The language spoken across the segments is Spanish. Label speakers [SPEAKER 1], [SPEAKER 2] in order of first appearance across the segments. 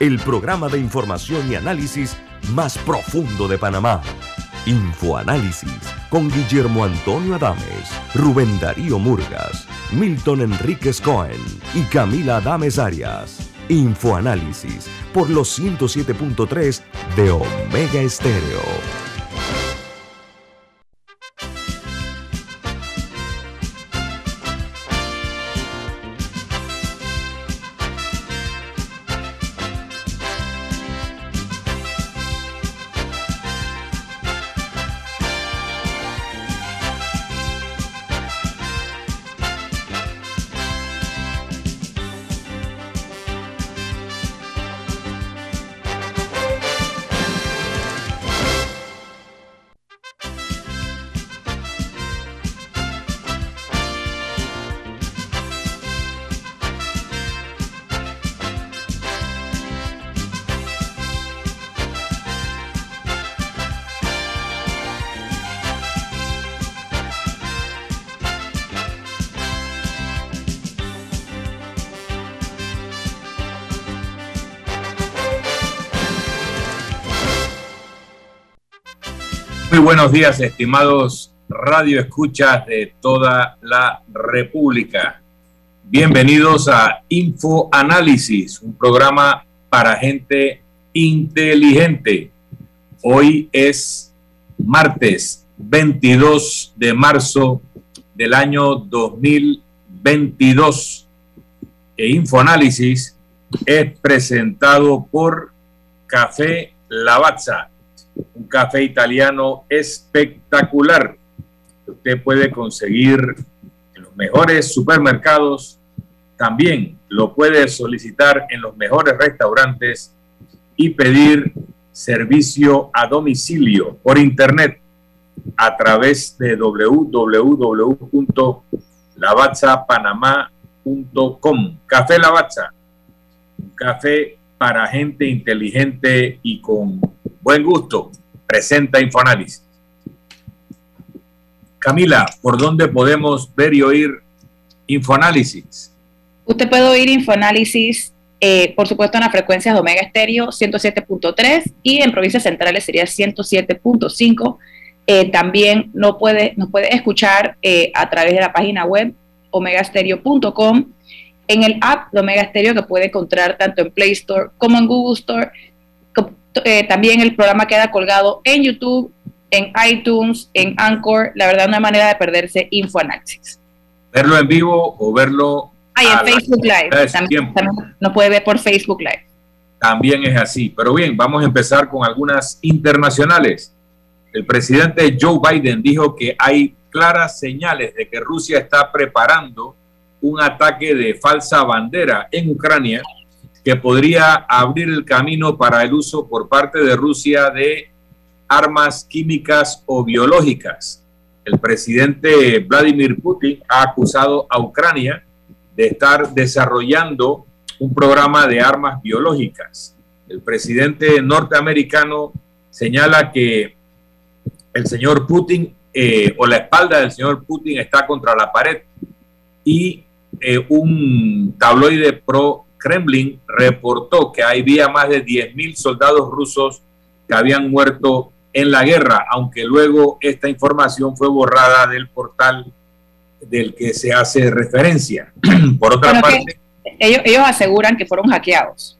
[SPEAKER 1] el programa de información y análisis más profundo de Panamá. Infoanálisis con Guillermo Antonio Adames, Rubén Darío Murgas, Milton Enríquez Cohen y Camila Adames Arias. Infoanálisis por los 107.3 de Omega Estéreo.
[SPEAKER 2] Buenos días, estimados radio escuchas de toda la República. Bienvenidos a Info Análisis, un programa para gente inteligente. Hoy es martes 22 de marzo del año 2022. E Infoanálisis es presentado por Café Lavazza un café italiano espectacular que usted puede conseguir en los mejores supermercados. También lo puede solicitar en los mejores restaurantes y pedir servicio a domicilio por internet a través de www.lavazzapanamá.com. Café Lavazza, un café para gente inteligente y con buen gusto, presenta Infoanálisis. Camila, ¿por dónde podemos ver y oír Infoanálisis?
[SPEAKER 3] Usted puede oír Infoanálisis, eh, por supuesto, en las frecuencias de Omega Estéreo 107.3 y en provincias centrales sería 107.5. Eh, también no puede, nos puede escuchar eh, a través de la página web omegastereo.com, en el app de Omega Stereo que puede encontrar tanto en Play Store como en Google Store eh, también el programa queda colgado en YouTube, en iTunes, en Anchor. La verdad, no hay manera de perderse InfoAnálisis.
[SPEAKER 2] Verlo en vivo o verlo.
[SPEAKER 3] en Facebook Live. También, no puede ver por Facebook Live.
[SPEAKER 2] También es así. Pero bien, vamos a empezar con algunas internacionales. El presidente Joe Biden dijo que hay claras señales de que Rusia está preparando un ataque de falsa bandera en Ucrania que podría abrir el camino para el uso por parte de Rusia de armas químicas o biológicas. El presidente Vladimir Putin ha acusado a Ucrania de estar desarrollando un programa de armas biológicas. El presidente norteamericano señala que el señor Putin eh, o la espalda del señor Putin está contra la pared y eh, un tabloide pro Kremlin reportó que había más de 10.000 soldados rusos que habían muerto en la guerra, aunque luego esta información fue borrada del portal del que se hace referencia. Por otra parte...
[SPEAKER 3] Ellos, ellos aseguran que fueron hackeados.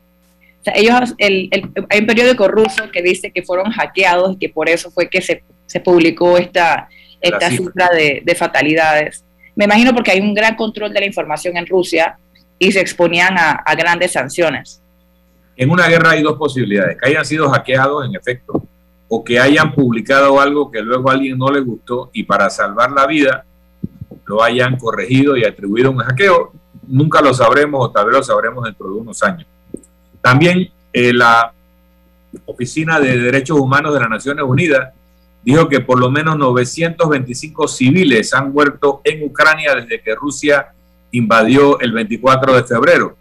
[SPEAKER 3] O sea, ellos, el, hay un periódico ruso que dice que fueron hackeados y que por eso fue que se, se publicó esta, esta cifra de, de fatalidades. Me imagino porque hay un gran control de la información en Rusia y se exponían a, grandes sanciones.
[SPEAKER 2] En una guerra hay dos posibilidades, que hayan sido hackeados en efecto, o que hayan publicado algo que luego a alguien no le gustó y para salvar la vida lo hayan corregido y atribuido un hackeo. Nunca lo sabremos o tal vez lo sabremos dentro de unos años. También eh, la Oficina de Derechos Humanos de las Naciones Unidas dijo que por lo menos 925 civiles han muerto en Ucrania desde que Rusia invadió el 24 de febrero.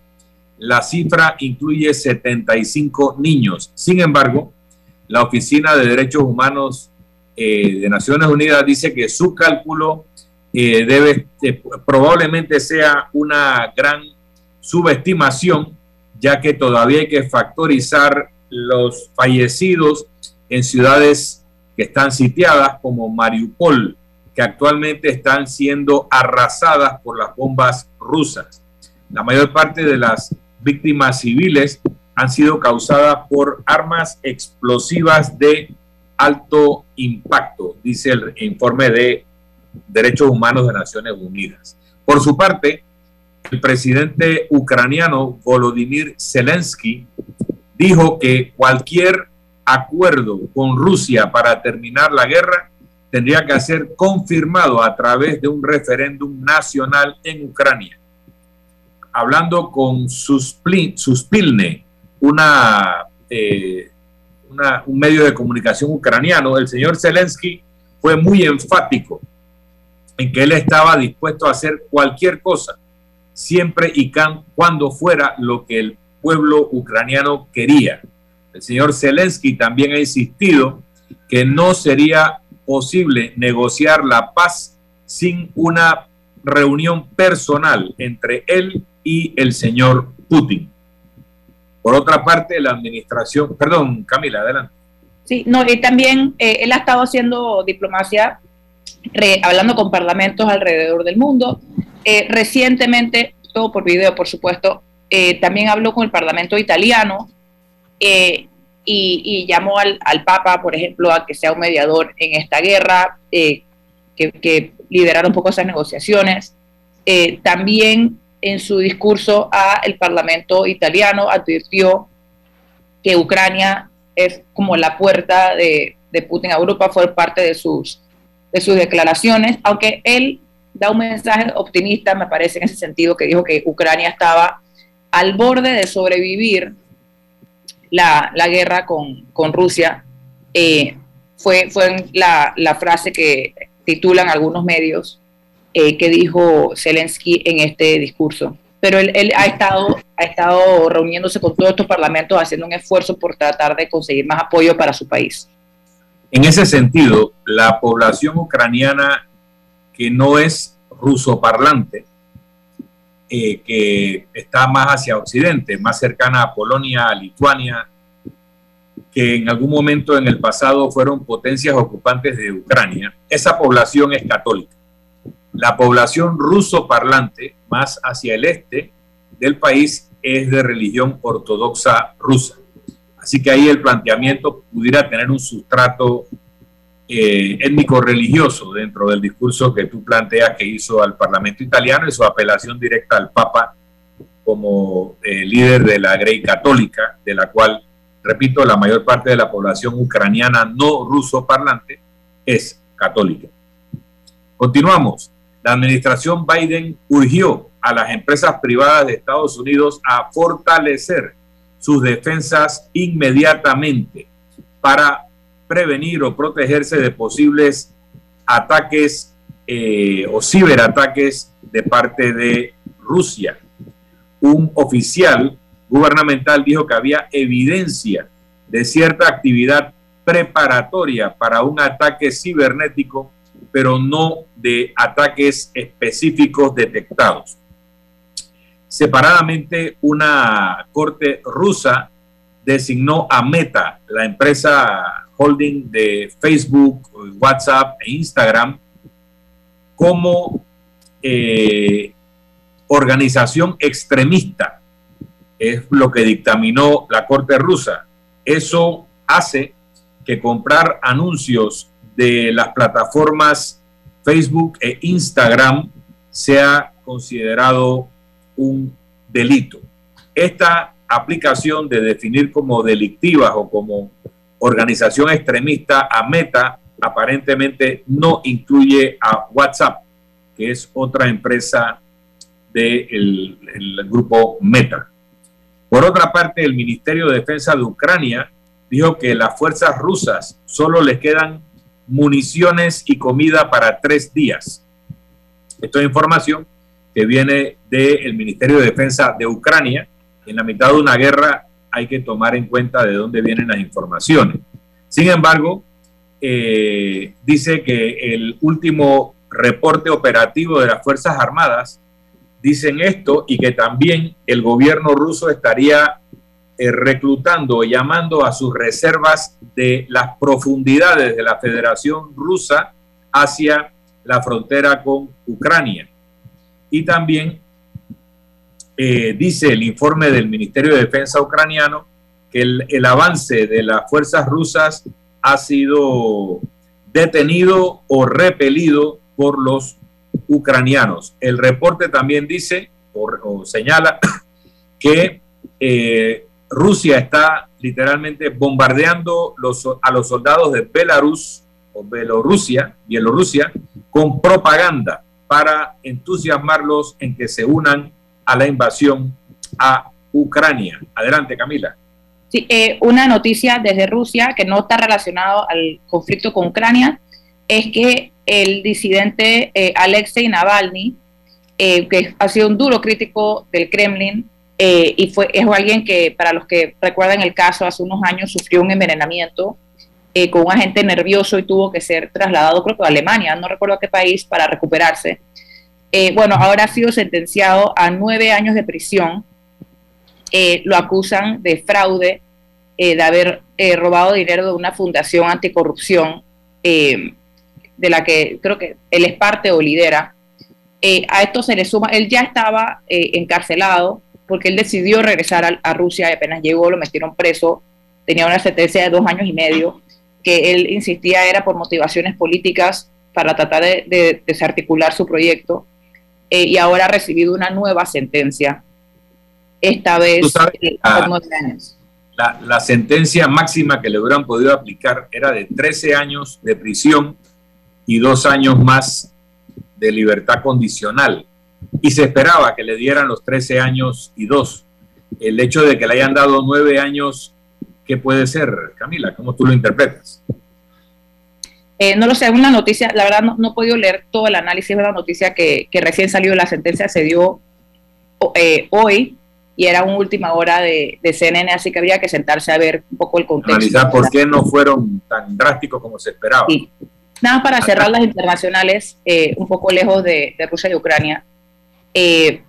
[SPEAKER 2] La cifra incluye 75 niños. Sin embargo, la Oficina de Derechos Humanos eh, de Naciones Unidas dice que su cálculo eh, debe eh, probablemente sea una gran subestimación, ya que todavía hay que factorizar los fallecidos en ciudades que están sitiadas como Mariupol, que actualmente están siendo arrasadas por las bombas rusas. La mayor parte de las víctimas civiles han sido causadas por armas explosivas de alto impacto, dice el informe de Derechos Humanos de Naciones Unidas. Por su parte, el presidente ucraniano Volodymyr Zelensky dijo que cualquier acuerdo con Rusia para terminar la guerra tendría que ser confirmado a través de un referéndum nacional en Ucrania. Hablando con Suspilne, una, eh, una, un medio de comunicación ucraniano, el señor Zelensky fue muy enfático en que él estaba dispuesto a hacer cualquier cosa, siempre y cuando fuera lo que el pueblo ucraniano quería. El señor Zelensky también ha insistido que no sería posible negociar la paz sin una reunión personal entre él y el señor Putin. Por otra parte, la administración, perdón, Camila, adelante.
[SPEAKER 3] Sí, no, y también eh, él ha estado haciendo diplomacia, hablando con parlamentos alrededor del mundo. Eh, recientemente, todo por video, por supuesto, eh, también habló con el parlamento italiano y, llamó al, Papa, por ejemplo, a que sea un mediador en esta guerra, que, que liderara un poco esas negociaciones. también en su discurso a el Parlamento italiano advirtió que Ucrania es como la puerta de, Putin a Europa, fue parte de sus, de sus declaraciones, aunque él da un mensaje optimista, me parece, en ese sentido, que dijo que Ucrania estaba al borde de sobrevivir la, guerra con, Rusia. Eh, fue fue la, la frase que titulan algunos medios eh, que dijo Zelensky en este discurso. Pero él, ha, estado, ha estado reuniéndose con todos estos parlamentos, haciendo un esfuerzo por tratar de conseguir más apoyo para su país.
[SPEAKER 2] En ese sentido, la población ucraniana que no es ruso parlante, eh, que está más hacia Occidente, más cercana a Polonia, a Lituania, que en algún momento en el pasado fueron potencias ocupantes de Ucrania, esa población es católica. La población ruso parlante, más hacia el este del país, es de religión ortodoxa rusa. Así que ahí el planteamiento pudiera tener un sustrato eh, étnico-religioso dentro del discurso que tú planteas que hizo al Parlamento italiano y su apelación directa al Papa como eh, líder de la Grey Católica, de la cual, repito, la mayor parte de la población ucraniana no ruso parlante es católica. Continuamos la administración Biden urgió a las empresas privadas de Estados Unidos a fortalecer sus defensas inmediatamente para prevenir o protegerse de posibles ataques eh, o ciberataques de parte de Rusia. Un oficial gubernamental dijo que había evidencia de cierta actividad preparatoria para un ataque cibernético pero no de ataques específicos detectados. Separadamente, una corte rusa designó a Meta, la empresa holding de Facebook, WhatsApp e Instagram, como eh, organización extremista. Es lo que dictaminó la Corte rusa. Eso hace que comprar anuncios de las plataformas Facebook e Instagram sea considerado un delito. Esta aplicación de definir como delictivas o como organización extremista a Meta aparentemente no incluye a WhatsApp, que es otra empresa del grupo Meta. Por otra parte, el Ministerio de Defensa de Ucrania dijo que las fuerzas rusas solo les quedan municiones y comida para tres días. Esto es información que viene del Ministerio de Defensa de Ucrania. En la mitad de una guerra hay que tomar en cuenta de dónde vienen las informaciones. Sin embargo, eh, dice que el último reporte operativo de las Fuerzas Armadas dicen esto y que también el gobierno ruso estaría eh, reclutando llamando a sus reservas de las profundidades de la Federación Rusa hacia la frontera con Ucrania. Y también eh, dice el informe del Ministerio de Defensa ucraniano que el, avance de las fuerzas rusas ha sido detenido o repelido por los ucranianos. El reporte también dice o, señala que eh, Rusia está literalmente bombardeando a los soldados de Belarus o Bielorrusia, Bielorrusia con propaganda para entusiasmarlos en que se unan a la invasión a Ucrania. Adelante, Camila.
[SPEAKER 3] Sí, eh, una noticia desde Rusia que no está relacionado al conflicto con Ucrania es que el disidente eh, Alexei Navalny, eh, que ha sido un duro crítico del Kremlin, eh, y fue, es alguien que, para los que recuerdan el caso, hace unos años sufrió un envenenamiento con un agente nervioso y tuvo que ser trasladado, creo que a Alemania, no recuerdo a qué país, para recuperarse. Eh, bueno, ahora ha sido sentenciado a nueve años de prisión. lo acusan de fraude, de haber robado dinero de una fundación anticorrupción, de la que creo que él es parte o lidera. a esto se le suma, él ya estaba encarcelado porque él decidió regresar a, Rusia y apenas llegó lo metieron preso, tenía una sentencia de dos años y medio, que él insistía era por motivaciones políticas para tratar de, desarticular su proyecto, eh, y ahora ha recibido una nueva sentencia, esta vez
[SPEAKER 2] eh, La, la, sentencia máxima que le hubieran podido aplicar era de 13 años de prisión y dos años más de libertad condicional y se esperaba que le dieran los 13 años y dos. El hecho de que le hayan dado nueve años, ¿qué puede ser, Camila? ¿Cómo tú lo interpretas?
[SPEAKER 3] Eh, no lo sé, una noticia, la verdad no, he podido leer todo el análisis, de la noticia que, recién salió, la sentencia se dio eh, hoy y era una última hora de, CNN, así que había que sentarse a ver un poco el contexto.
[SPEAKER 2] Analizar por qué no fueron tan drásticos como se esperaba.
[SPEAKER 3] Nada para cerrar las internacionales, eh, un poco lejos de, de Rusia y Ucrania. Eh,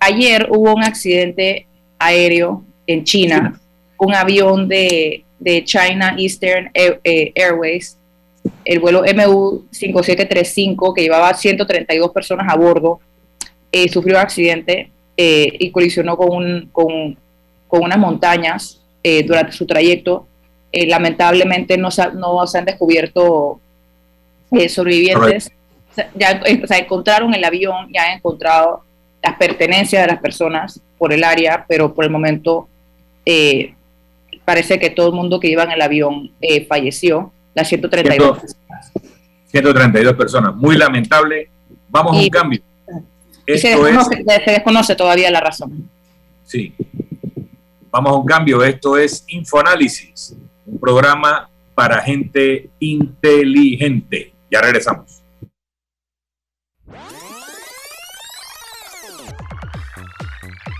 [SPEAKER 3] ayer hubo un accidente aéreo en China, un avión de, China Eastern Airways, el vuelo MU5735 que llevaba 132 personas a bordo, eh, sufrió un accidente y colisionó con, con, unas montañas durante su trayecto. lamentablemente no se, no se han descubierto sobrevivientes. Ya encontraron el avión, ya han encontrado las pertenencias de las personas por el área, pero por el momento eh, parece que todo el mundo que iba en el avión eh, falleció, las 132
[SPEAKER 2] personas. 132 personas, muy lamentable. Vamos a un cambio.
[SPEAKER 3] se, desconoce, se desconoce todavía la razón.
[SPEAKER 2] Sí. Vamos a un cambio. Esto es Infoanálisis, un programa para gente inteligente. Ya regresamos.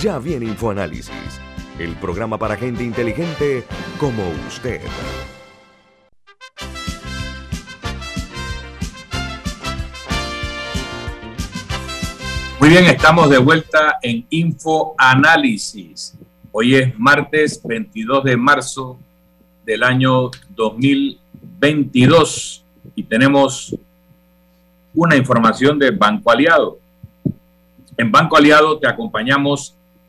[SPEAKER 1] Ya viene InfoAnálisis, el programa para gente inteligente como usted.
[SPEAKER 2] Muy bien, estamos de vuelta en InfoAnálisis. Hoy es martes 22 de marzo del año 2022 y tenemos una información de Banco Aliado. En Banco Aliado te acompañamos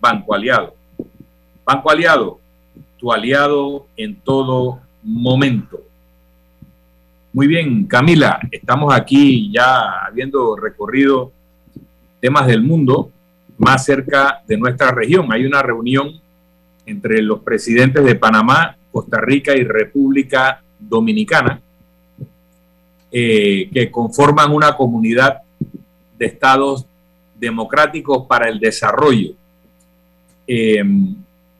[SPEAKER 2] Banco Aliado. Banco Aliado, tu aliado en todo momento. Muy bien, Camila, estamos aquí ya habiendo recorrido temas del mundo más cerca de nuestra región. Hay una reunión entre los presidentes de Panamá, Costa Rica y República Dominicana, eh, que conforman una comunidad de estados democráticos para el desarrollo. Eh,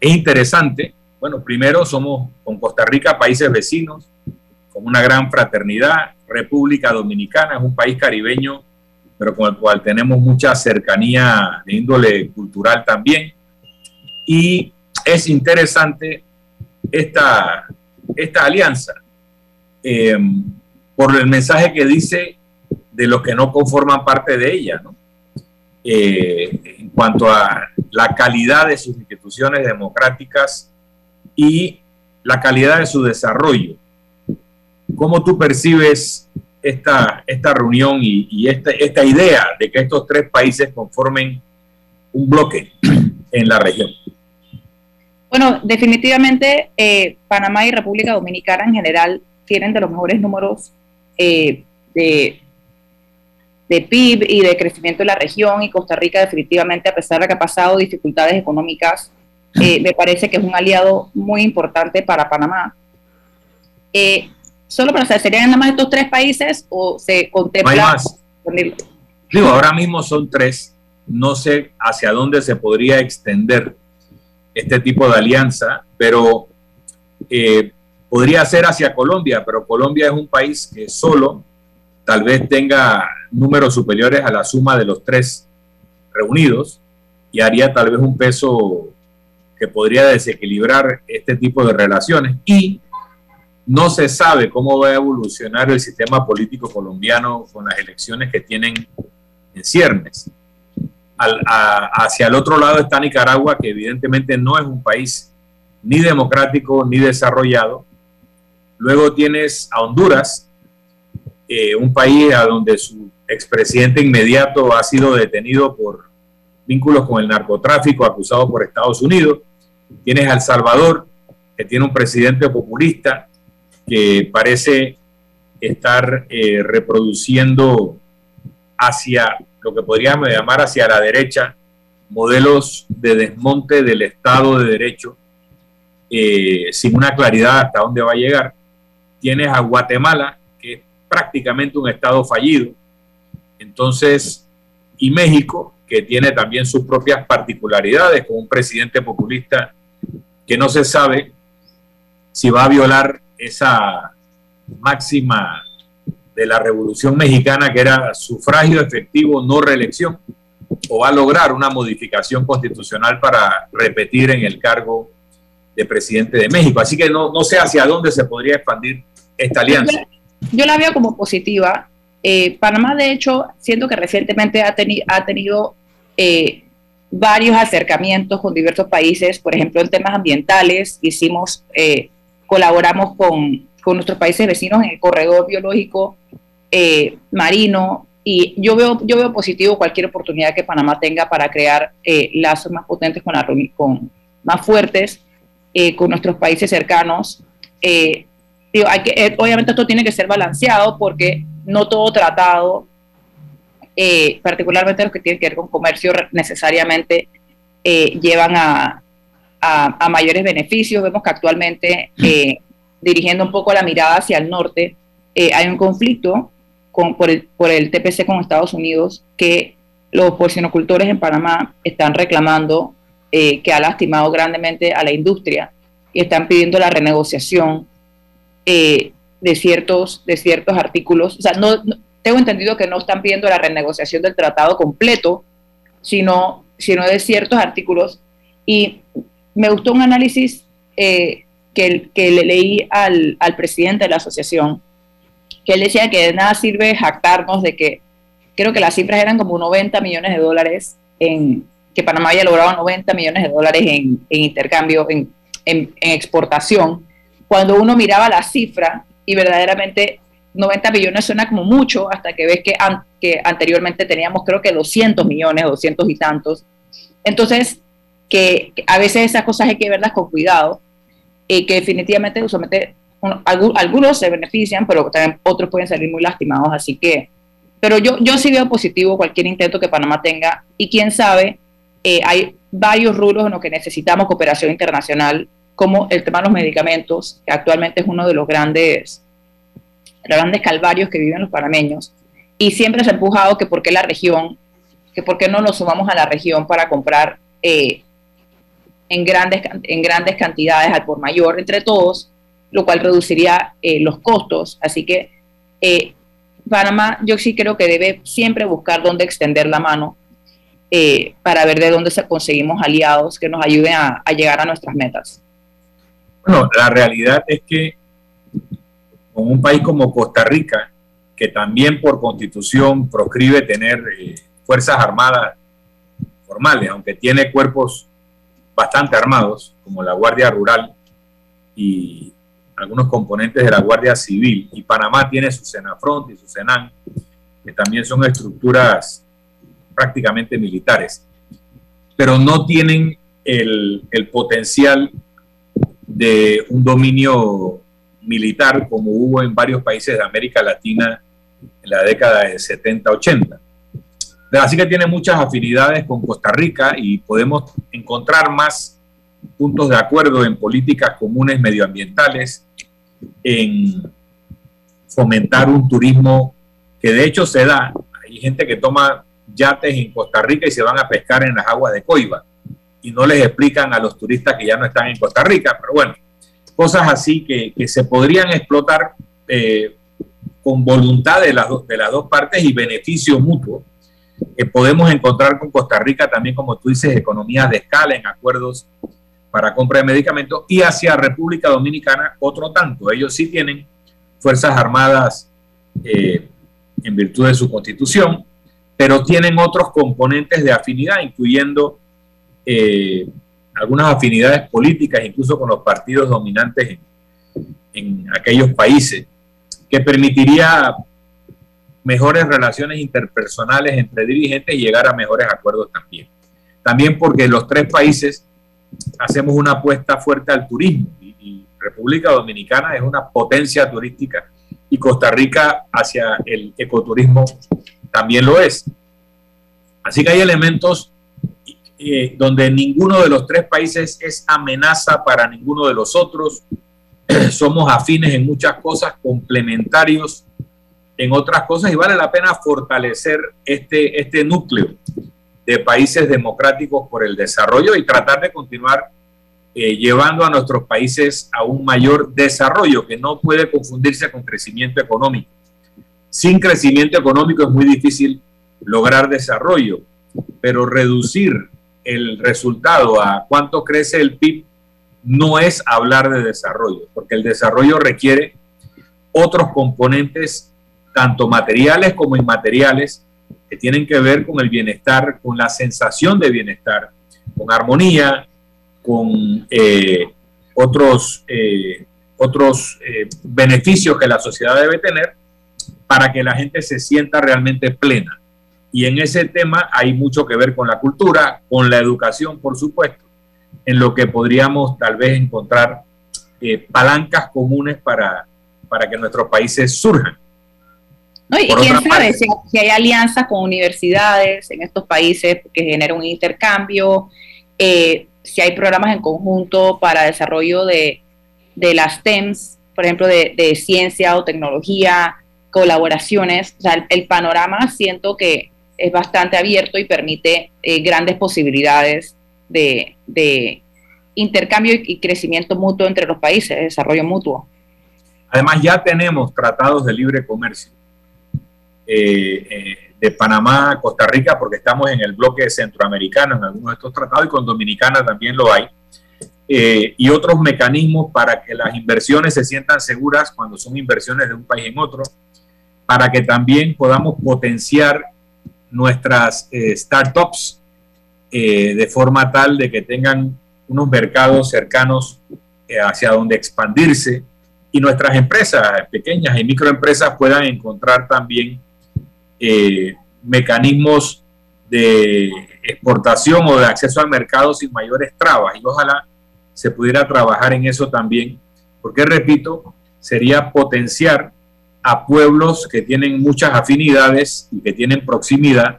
[SPEAKER 2] es interesante, bueno, primero somos con Costa Rica países vecinos, con una gran fraternidad. República Dominicana es un país caribeño pero con el cual tenemos mucha cercanía de índole cultural también. Y es interesante esta, esta alianza eh, por el mensaje que dice de los que no conforman parte de ella, ¿no? Eh, en cuanto a la calidad de sus instituciones democráticas y la calidad de su desarrollo. ¿Cómo tú percibes esta, esta reunión y, esta, esta idea de que estos tres países conformen un bloque en la región?
[SPEAKER 3] Bueno, definitivamente eh, Panamá y República Dominicana en general tienen de los mejores números eh, de, de PIB y de crecimiento de la región y Costa Rica definitivamente, a pesar de que ha pasado dificultades económicas, eh, me parece que es un aliado muy importante para Panamá. Solo para saber, ¿serían nada más estos tres países o se contempla? No hay más.
[SPEAKER 2] Digo, ahora mismo son tres. No sé hacia dónde se podría extender este tipo de alianza, pero eh, podría ser hacia Colombia, pero Colombia es un país que solo tal vez tenga números superiores a la suma de los tres reunidos y haría tal vez un peso que podría desequilibrar este tipo de relaciones. Y no se sabe cómo va a evolucionar el sistema político colombiano con las elecciones que tienen en ciernes. hacia el otro lado está Nicaragua, que evidentemente no es un país ni democrático ni desarrollado. Luego tienes a Honduras, eh, un país a donde su expresidente inmediato ha sido detenido por vínculos con el narcotráfico, acusado por Estados Unidos. Tienes a El Salvador, que tiene un presidente populista que parece estar eh, reproduciendo hacia lo que podríamos llamar hacia la derecha modelos de desmonte del Estado de Derecho eh, sin una claridad hasta dónde va a llegar. Tienes a Guatemala, prácticamente un Estado fallido. Entonces, y México, que tiene también sus propias particularidades, con un presidente populista que no se sabe si va a violar esa máxima de la Revolución Mexicana, que era sufragio efectivo, no reelección, o va a lograr una modificación constitucional para repetir en el cargo de presidente de México. Así que no, no sé hacia dónde se podría expandir esta alianza.
[SPEAKER 3] Yo, la veo como positiva. Eh, Panamá, de hecho, siento que recientemente ha, tenido eh, varios acercamientos con diversos países, por ejemplo, en temas ambientales. Hicimos eh, colaboramos con, nuestros países vecinos en el corredor biológico eh, marino y yo veo, yo veo positivo cualquier oportunidad que Panamá tenga para crear lazos más potentes con, la, con más fuertes con nuestros países cercanos. Digo, hay que, obviamente esto tiene que ser balanceado porque no todo tratado, particularmente los que tienen que ver con comercio, necesariamente llevan a, a, mayores beneficios. Vemos que actualmente, eh, dirigiendo un poco la mirada hacia el norte, eh, hay un conflicto con, por, el, por, el, TPC con Estados Unidos que los porcinocultores en Panamá están reclamando eh, que ha lastimado grandemente a la industria y están pidiendo la renegociación eh, de, ciertos, de ciertos artículos. O sea, no, tengo entendido que no están pidiendo la renegociación del tratado completo, sino, sino de ciertos artículos. Y me gustó un análisis eh, que, que, le leí al, al presidente de la asociación, que él decía que de nada sirve jactarnos de que creo que las cifras eran como 90 millones de dólares en que Panamá había logrado 90 millones de dólares en, intercambio, en, exportación. Cuando uno miraba la cifra y verdaderamente 90 millones suena como mucho hasta que ves que, que anteriormente teníamos creo que 200 millones, 200 y tantos. Entonces, que, a veces esas cosas hay que verlas con cuidado y que definitivamente usualmente algunos se benefician, pero también otros pueden salir muy lastimados. Así que pero yo, yo sí veo positivo cualquier intento que Panamá tenga y quién sabe, eh, hay varios rubros en los que necesitamos cooperación internacional, como el tema de los medicamentos, que actualmente es uno de los grandes, grandes calvarios que viven los panameños. Y siempre se ha empujado que por qué la región, que por qué no nos sumamos a la región para comprar eh, en, grandes, en grandes cantidades al por mayor entre todos, lo cual reduciría eh, los costos. Así que Panamá yo sí creo que debe siempre buscar dónde extender la mano eh, para ver de dónde conseguimos aliados que nos ayuden a, llegar a nuestras metas.
[SPEAKER 2] Bueno, la realidad es que con un país como Costa Rica, que también por constitución proscribe tener eh, fuerzas armadas formales, aunque tiene cuerpos bastante armados, como la Guardia Rural y algunos componentes de la Guardia Civil y Panamá tiene su Senafront y su Senan, que también son estructuras prácticamente militares, pero no tienen el, el potencial de un dominio militar como hubo en varios países de América Latina en la década de 70-80. Así que tiene muchas afinidades con Costa Rica y podemos encontrar más puntos de acuerdo en políticas comunes medioambientales, en fomentar un turismo que de hecho se da. Hay gente que toma yates en Costa Rica y se van a pescar en las aguas de Coiba y no les explican a los turistas que ya no están en Costa Rica, pero bueno, cosas así que, se podrían explotar eh, con voluntad de las, de las dos partes y beneficio mutuo que podemos encontrar con Costa Rica también, como tú dices, economías de escala en acuerdos para compra de medicamentos y hacia República Dominicana otro tanto. Ellos sí tienen Fuerzas Armadas eh, en virtud de su constitución, pero tienen otros componentes de afinidad, incluyendo eh, algunas afinidades políticas, incluso con los partidos dominantes en aquellos países, que permitiría mejores relaciones interpersonales entre dirigentes y llegar a mejores acuerdos también. También porque los tres países hacemos una apuesta fuerte al turismo y, República Dominicana es una potencia turística y Costa Rica hacia el ecoturismo también lo es. Así que hay elementos eh, donde ninguno de los tres países es amenaza para ninguno de los otros. Somos afines en muchas cosas, complementarios en otras cosas y vale la pena fortalecer este, este núcleo de países democráticos por el desarrollo y tratar de continuar eh, llevando a nuestros países a un mayor desarrollo que no puede confundirse con crecimiento económico. Sin crecimiento económico es muy difícil lograr desarrollo, pero reducir el resultado a cuánto crece el PIB no es hablar de desarrollo, porque el desarrollo requiere otros componentes, tanto materiales como inmateriales, que tienen que ver con el bienestar, con la sensación de bienestar, con armonía, con eh, otros, eh, otros eh, beneficios que la sociedad debe tener para que la gente se sienta realmente plena. Y en ese tema hay mucho que ver con la cultura, con la educación, por supuesto, en lo que podríamos tal vez encontrar palancas comunes para, para que nuestros países surjan.
[SPEAKER 3] Y, quién sabe si, hay alianzas con universidades en estos países que generan un intercambio, eh, si hay programas en conjunto para desarrollo de, las TEMS, por ejemplo, de, ciencia o tecnología, colaboraciones. O sea, el, panorama siento que, es bastante abierto y permite eh, grandes posibilidades de, de intercambio y crecimiento mutuo entre los países, desarrollo mutuo.
[SPEAKER 2] Además, ya tenemos tratados de libre comercio eh, eh, de Panamá, Costa Rica, porque estamos en el bloque centroamericano en algunos de estos tratados y con Dominicana también lo hay. Eh, y otros mecanismos para que las inversiones se sientan seguras cuando son inversiones de un país en otro, para que también podamos potenciar nuestras startups de forma tal de que tengan unos mercados cercanos hacia donde expandirse y nuestras empresas pequeñas y microempresas puedan encontrar también eh, mecanismos de exportación o de acceso al mercado sin mayores trabas. Y ojalá se pudiera trabajar en eso también, porque repito, sería potenciar a pueblos que tienen muchas afinidades y que tienen proximidad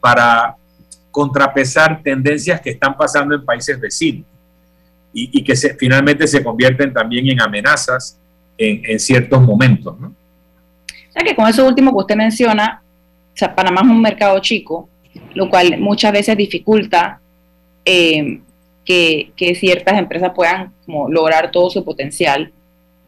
[SPEAKER 2] para contrapesar tendencias que están pasando en países vecinos y, que se, finalmente se convierten también en amenazas en, ciertos momentos. ¿no?
[SPEAKER 3] O sea que con eso último que usted menciona, o sea, Panamá es un mercado chico, lo cual muchas veces dificulta eh, que, ciertas empresas puedan lograr todo su potencial.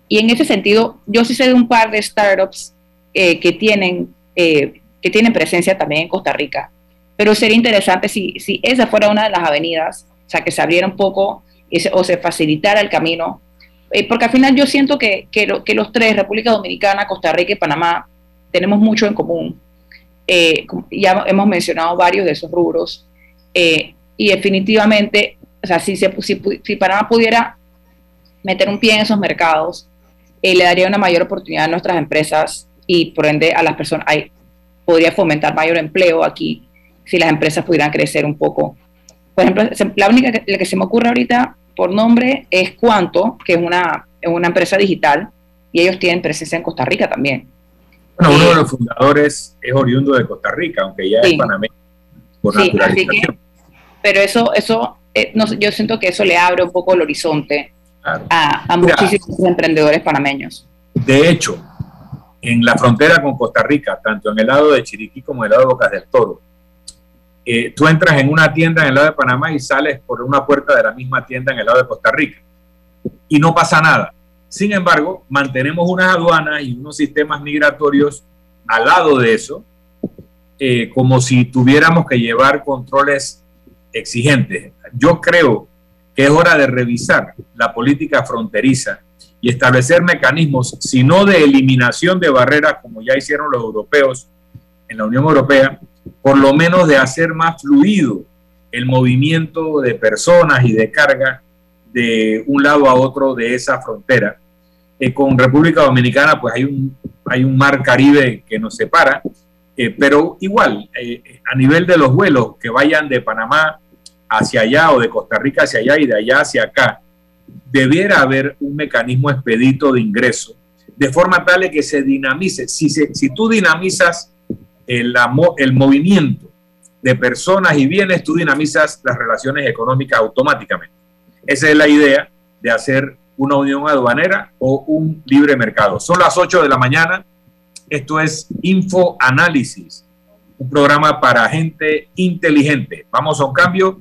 [SPEAKER 3] Y en ese sentido, yo sí sé de un par de startups eh, que, tienen, eh, que tienen presencia también en Costa Rica. Pero sería interesante si, si esa fuera una de las avenidas, o sea, que se abriera un poco o se facilitara el camino. porque al final yo siento que, que, que los tres, República Dominicana, Costa Rica y Panamá, tenemos mucho en común eh, ya hemos mencionado varios de esos rubros, eh, y definitivamente, o sea, si, se, si, si, Panamá pudiera meter un pie en esos mercados, eh, le daría una mayor oportunidad a nuestras empresas y por ende a las personas, hay, podría fomentar mayor empleo aquí si las empresas pudieran crecer un poco. Por ejemplo, la única que, la que se me ocurre ahorita por nombre es Cuanto, que es una, una empresa digital y ellos tienen presencia en Costa Rica también.
[SPEAKER 2] Bueno, uno de los fundadores es oriundo de Costa Rica, aunque ya es panameño por sí,
[SPEAKER 3] pero eso, eso eh, no, yo siento que eso le abre un poco el horizonte a, muchísimos emprendedores panameños.
[SPEAKER 2] De hecho, en la frontera con Costa Rica, tanto en el lado de Chiriquí como en el lado de Bocas del Toro, eh, tú entras en una tienda en el lado de Panamá y sales por una puerta de la misma tienda en el lado de Costa Rica. Y no pasa nada. Sin embargo, mantenemos unas aduanas y unos sistemas migratorios al lado de eso, eh, como si tuviéramos que llevar controles exigentes. Yo creo que es hora de revisar la política fronteriza y establecer mecanismos, si no de eliminación de barreras, como ya hicieron los europeos en la Unión Europea, por lo menos de hacer más fluido el movimiento de personas y de carga de un lado a otro de esa frontera. Eh, con República Dominicana, pues hay un, hay un mar Caribe que nos separa, eh, pero igual, eh, a nivel de los vuelos que vayan de Panamá hacia allá o de Costa Rica hacia allá y de allá hacia acá, debiera haber un mecanismo expedito de ingreso, de forma tal que se dinamice. Si, si tú dinamizas el, el movimiento de personas y bienes, tú dinamizas las relaciones económicas automáticamente. Esa es la idea de hacer una unión aduanera o un libre mercado. Son las 8 de la mañana. Esto es Info Análisis, un programa para gente inteligente. Vamos a un cambio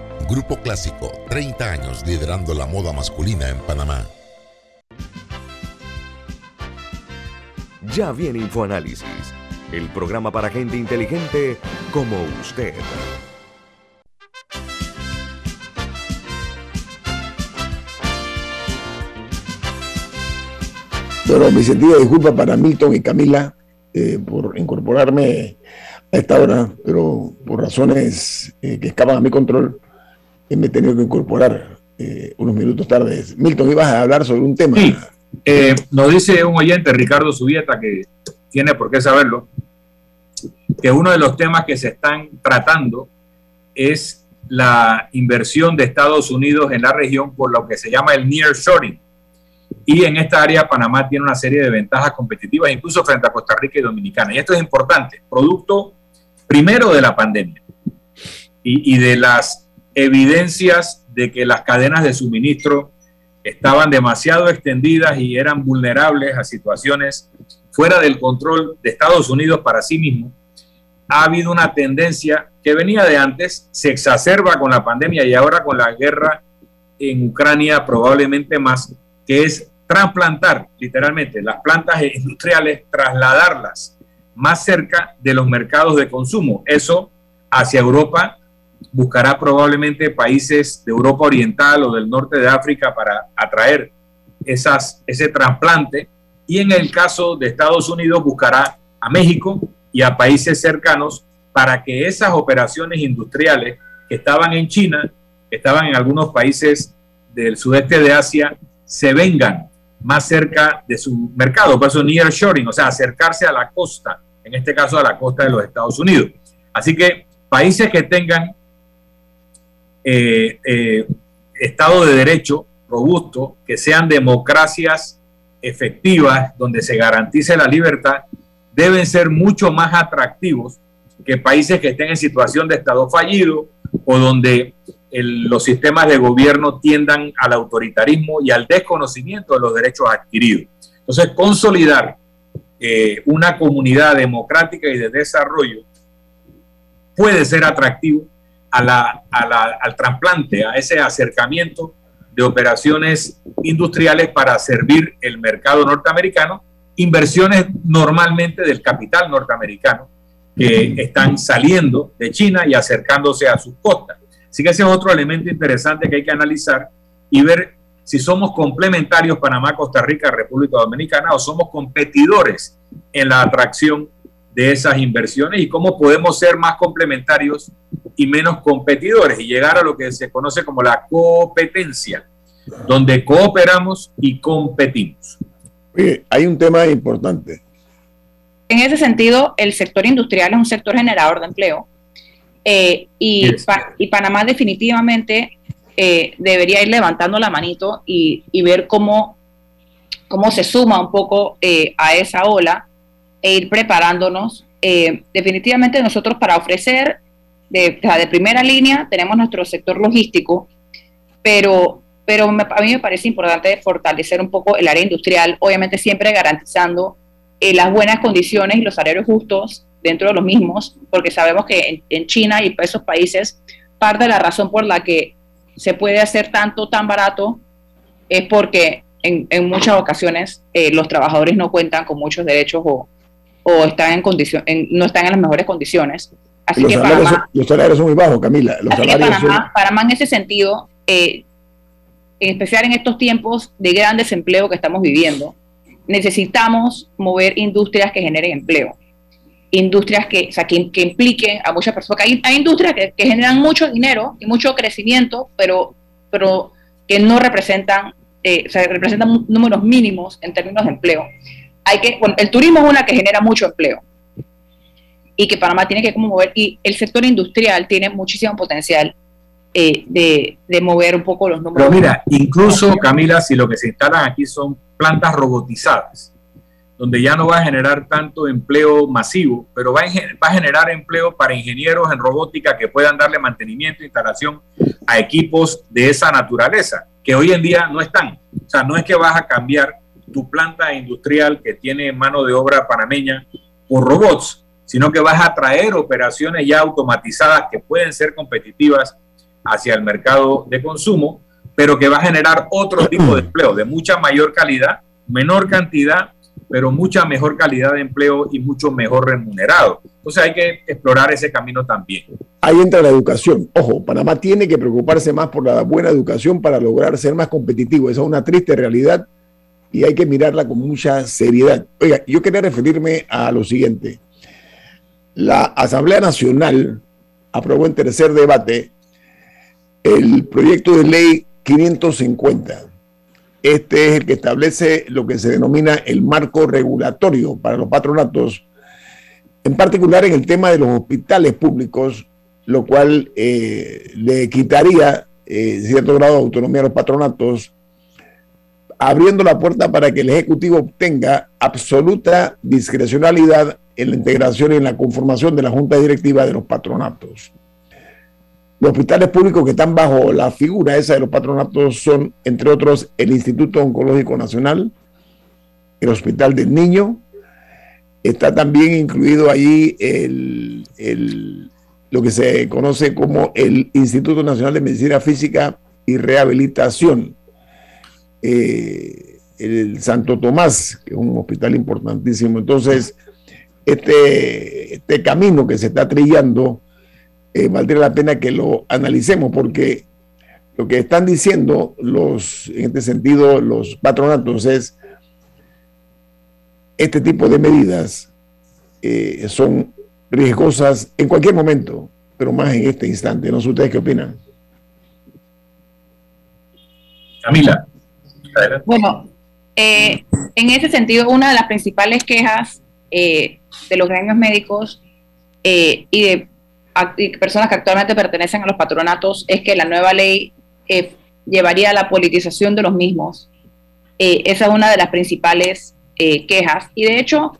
[SPEAKER 4] Grupo Clásico, 30 años liderando la moda masculina en Panamá.
[SPEAKER 1] Ya viene InfoAnálisis, el programa para gente inteligente como usted.
[SPEAKER 5] Pero mi sentido de disculpa para Milton y Camila eh, por incorporarme a esta hora, pero por razones eh, que escapan a mi control, me he tenido que incorporar unos minutos tarde. Milton, ibas a hablar sobre un tema.
[SPEAKER 2] Sí, nos dice un oyente, Ricardo Subieta, que tiene por qué saberlo, que uno de los temas que se están tratando es la inversión de Estados Unidos en la región por lo que se llama el nearshoring y en esta área Panamá tiene una serie de ventajas competitivas, incluso frente a Costa Rica y Dominicana. Y esto es importante, producto primero de la pandemia y, de las evidencias de que las cadenas de suministro estaban demasiado extendidas y eran vulnerables a situaciones fuera del control de Estados Unidos para sí mismo, ha habido una tendencia que venía de antes, se exacerba con la pandemia y ahora con la guerra en Ucrania probablemente más, que es trasplantar literalmente las plantas industriales, trasladarlas más cerca de los mercados de consumo. Eso hacia Europa buscará probablemente países de Europa Oriental o del norte de África para atraer esas, ese trasplante. Y en el caso de Estados Unidos buscará a México y a países cercanos para que esas operaciones industriales que estaban en China, estaban en algunos países del sudeste de Asia, se vengan más cerca de su mercado, por eso nearshoring, o sea, acercarse a la costa, en este caso a la costa de los Estados Unidos. Así que países que tengan eh, eh, Estado de Derecho robusto, que sean democracias efectivas, donde se garantice la libertad, deben ser mucho más atractivos que países que estén en situación de Estado fallido o donde los sistemas de gobierno tiendan al autoritarismo y al desconocimiento de los derechos adquiridos. Entonces, consolidar eh, una comunidad democrática y de desarrollo puede ser atractivo al trasplante, a ese acercamiento de operaciones industriales para servir el mercado norteamericano, inversiones normalmente del capital norteamericano que están saliendo de China y acercándose a sus costas. Así que ese es otro elemento interesante que hay que analizar y ver si somos complementarios Panamá, Costa Rica, República Dominicana o somos competidores en la atracción de esas inversiones y cómo podemos ser más complementarios y menos competidores y llegar a lo que se conoce como la competencia, donde cooperamos y competimos.
[SPEAKER 5] hay un tema importante.
[SPEAKER 3] En ese sentido, el sector industrial es un sector generador de empleo eh, y, y, Panamá definitivamente eh, debería ir levantando la manito y, ver cómo, cómo se suma un poco eh, a esa ola e ir preparándonos. definitivamente nosotros para ofrecer de, de, primera línea tenemos nuestro sector logístico, pero, pero a mí me parece importante fortalecer un poco el área industrial, obviamente siempre garantizando las buenas condiciones y los salarios justos dentro de los mismos, porque sabemos que en, China y esos países, parte de la razón por la que se puede hacer tanto tan barato es porque en, en muchas ocasiones eh, los trabajadores no cuentan con muchos derechos o, o están en condición, no están en las mejores condiciones. Así
[SPEAKER 5] los,
[SPEAKER 3] que
[SPEAKER 5] salarios son, los salarios son muy bajos, Camila. Los
[SPEAKER 3] así salarios que Panamá, en ese sentido, eh, en especial en estos tiempos de gran desempleo que estamos viviendo, necesitamos mover industrias que generen empleo industrias que, o sea, que, impliquen a muchas personas. Hay, hay industrias que, generan mucho dinero y mucho crecimiento, pero, pero que no representan, eh, o sea, representan números mínimos en términos de empleo. Hay que, el turismo es una que genera mucho empleo. y que Panamá tiene que como mover, y el sector industrial tiene muchísimo potencial eh, de, de, mover un poco los números.
[SPEAKER 2] Pero mira, incluso Camila, si lo que se instalan aquí son plantas robotizadas, donde ya no va a generar tanto empleo masivo, pero va a, va a generar empleo para ingenieros en robótica que puedan darle mantenimiento e instalación a equipos de esa naturaleza, que hoy en día no están. O sea, no es que vas a cambiar tu planta industrial que tiene mano de obra panameña por robots, sino que vas a traer operaciones ya automatizadas que pueden ser competitivas hacia el mercado de consumo, pero que va a generar otro tipo de empleo de mucha mayor calidad, menor cantidad, pero mucha mejor calidad de empleo y mucho mejor remunerado. Entonces hay que explorar ese camino también.
[SPEAKER 5] Ahí entra la educación. Ojo, Panamá tiene que preocuparse más por la buena educación para lograr ser más competitivo. Esa es una triste realidad y hay que mirarla con mucha seriedad. Oiga, yo quería referirme a lo siguiente. La Asamblea Nacional aprobó en tercer debate el proyecto de ley 550. Este es el que establece lo que se denomina el marco regulatorio para los patronatos, en particular en el tema de los hospitales públicos, lo cual eh, le quitaría eh, cierto grado de autonomía a los patronatos, abriendo la puerta para que el Ejecutivo obtenga absoluta discrecionalidad en la integración y en la conformación de la Junta Directiva de los patronatos. Los hospitales públicos que están bajo la figura esa de los patronatos son, entre otros, el Instituto Oncológico Nacional, el Hospital del Niño, está también incluido ahí el, lo que se conoce como el Instituto Nacional de Medicina Física y Rehabilitación, eh, el Santo Tomás, que es un hospital importantísimo. Entonces, este, este camino que se está trillando, eh, valdría la pena que lo analicemos porque lo que están diciendo los, en este sentido, los patronatos es este tipo de medidas eh, son riesgosas en cualquier momento, pero más en este instante. No sé ustedes qué opinan.
[SPEAKER 2] Camila.
[SPEAKER 3] Bueno, eh, en ese sentido, una de las principales quejas de los gremios médicos y de personas que actualmente pertenecen a los patronatos es que la nueva ley eh, llevaría a la politización de los mismos. Eh, esa es una de las principales eh, quejas. Y de hecho,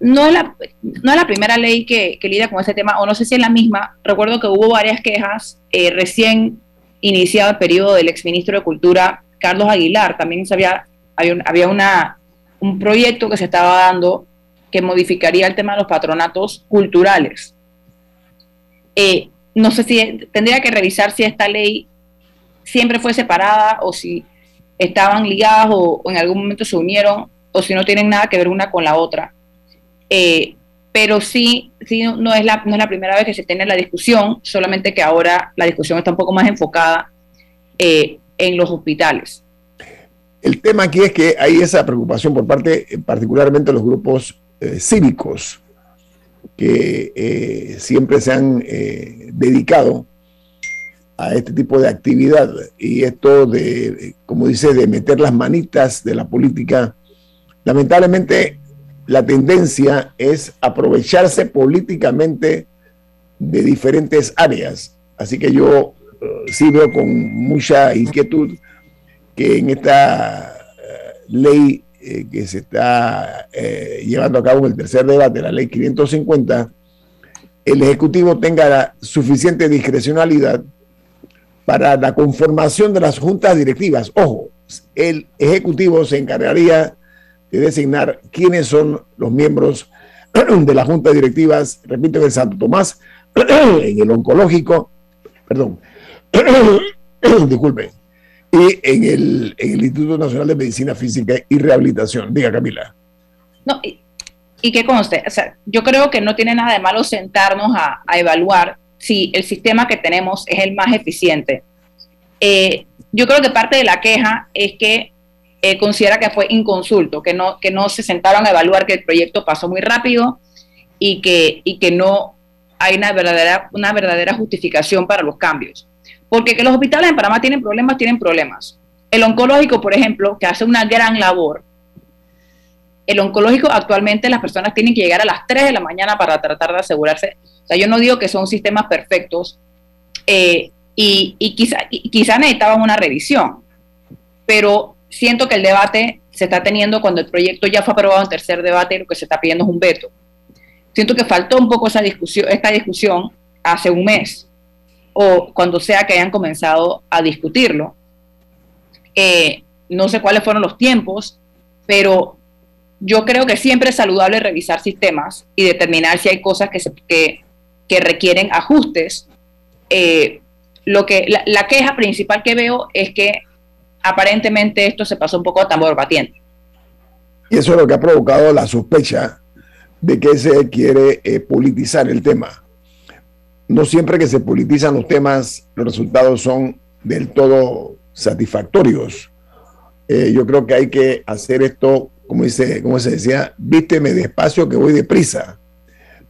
[SPEAKER 3] no, es la, primera ley que, que con este tema, o no sé si es la misma. Recuerdo que hubo varias quejas recién iniciado el periodo del exministro de Cultura, Carlos Aguilar. También había, había, había una, un proyecto que se estaba dando que modificaría el tema de los patronatos culturales. Eh, no sé si tendría que revisar si esta ley siempre fue separada o si estaban ligadas o, en algún momento se unieron o si no tienen nada que ver una con la otra. Eh, pero sí, sí no, es la, no es la primera vez que se tiene la discusión, solamente que ahora la discusión está un poco más enfocada eh, en los hospitales.
[SPEAKER 5] El tema aquí es que hay esa preocupación por parte, particularmente de los grupos cívicos, que eh, siempre se han eh, dedicado a este tipo de actividad y esto de, como dice, de meter las manitas de la política, lamentablemente la tendencia es aprovecharse políticamente de diferentes áreas. Así que yo eh, sí veo con mucha inquietud que en esta ley eh, que se está eh, llevando a cabo en el tercer debate de la ley 550, el Ejecutivo tenga la suficiente discrecionalidad para la conformación de las juntas directivas. Ojo, el Ejecutivo se encargaría de designar quiénes son los miembros de las juntas directivas, repito, en el Santo Tomás, en el oncológico, perdón, disculpe, y en el, Instituto Nacional de Medicina Física y Rehabilitación. Diga, Camila.
[SPEAKER 3] No, y, y que conste, o sea, yo creo que no tiene nada de malo sentarnos a, evaluar si el sistema que tenemos es el más eficiente. Eh, yo creo que parte de la queja es que eh, considera que fue inconsulto, que no, que no se sentaron a evaluar que el proyecto pasó muy rápido y que, y que no hay una verdadera, una verdadera justificación para los cambios. Porque que los hospitales en Panamá tienen problemas, tienen problemas. El oncológico, por ejemplo, que hace una gran labor, el oncológico actualmente las personas tienen que llegar a las 3 de la mañana para tratar de asegurarse. O sea, yo no digo que son sistemas perfectos eh, y, y, quizá, quizá necesitaban una revisión, pero siento que el debate se está teniendo cuando el proyecto ya fue aprobado en tercer debate y lo que se está pidiendo es un veto. Siento que faltó un poco esa discusión, esta discusión hace un mes o cuando sea que hayan comenzado a discutirlo. Eh, no sé cuáles fueron los tiempos, pero yo creo que siempre es saludable revisar sistemas y determinar si hay cosas que, se, que, que requieren ajustes. Eh, lo que, la, la, queja principal que veo es que aparentemente esto se pasó un poco a tambor batiente.
[SPEAKER 5] Y eso es lo que ha provocado la sospecha de que se quiere eh, politizar el tema. No siempre que se politizan los temas, los resultados son del todo satisfactorios. Eh, yo creo que hay que hacer esto, como, dice, como se decía, vísteme despacio que voy deprisa.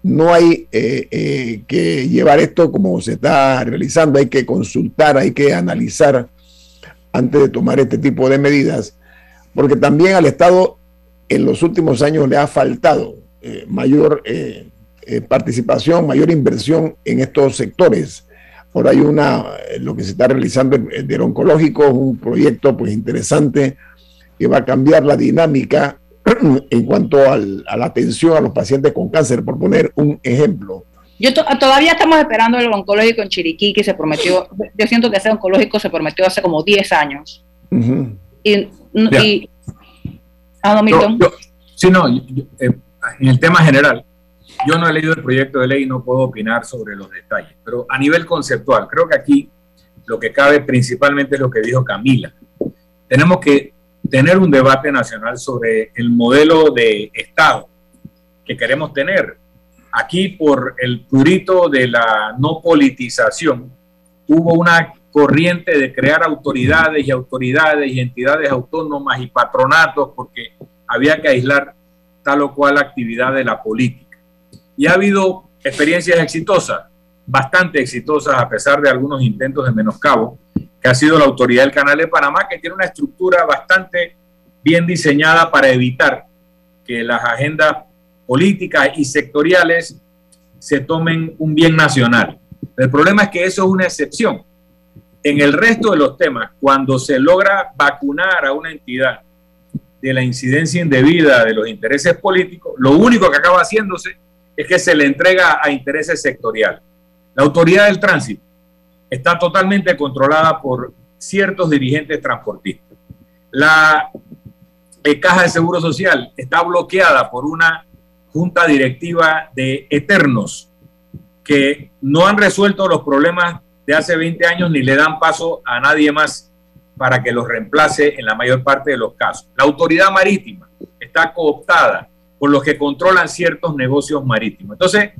[SPEAKER 5] No hay eh, eh, que llevar esto como se está realizando, hay que consultar, hay que analizar antes de tomar este tipo de medidas, porque también al Estado en los últimos años le ha faltado mayor participación, mayor inversión en estos sectores Ahora hay una, eh, lo que se está realizando del oncológico, un proyecto pues interesante que va a cambiar la dinámica en cuanto a la atención a los pacientes con cáncer, por poner un ejemplo.
[SPEAKER 3] Yo todavía estamos esperando el oncológico en Chiriquí, que se prometió, yo siento que ese oncológico se prometió hace como 10 años. Y,
[SPEAKER 2] ah, no, Milton. sí, no, eh, en el tema general, yo no he leído el proyecto de ley y no puedo opinar sobre los detalles, pero a nivel conceptual, creo que aquí lo que cabe principalmente es lo que dijo Camila. Tenemos que tener un debate nacional sobre el modelo de Estado que queremos tener. Aquí, por el purito de la no politización, hubo una corriente de crear autoridades y autoridades y entidades autónomas y patronatos porque había que aislar tal o cual actividad de la política y ha habido experiencias exitosas, bastante exitosas a pesar de algunos intentos de menoscabo, que ha sido la autoridad del Canal de Panamá, que tiene una estructura bastante bien diseñada para evitar que las agendas políticas y sectoriales se tomen un bien nacional. El problema es que eso es una excepción. En el resto de los temas, cuando se logra vacunar a una entidad de la incidencia indebida de los intereses políticos, lo único que acaba haciéndose es que se le entrega a intereses sectoriales. La autoridad del tránsito está totalmente controlada por ciertos dirigentes transportistas. La eh, Caja de Seguro Social está bloqueada por una junta directiva de eternos que no han resuelto los problemas de hace 20 años ni le dan paso a nadie más para que los reemplace en la mayor parte de los casos. La autoridad marítima está cooptada por los que controlan ciertos negocios marítimos. Entonces,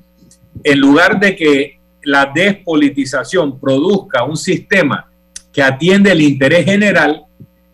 [SPEAKER 2] en lugar de que la despolitización produzca un sistema que atiende el interés general,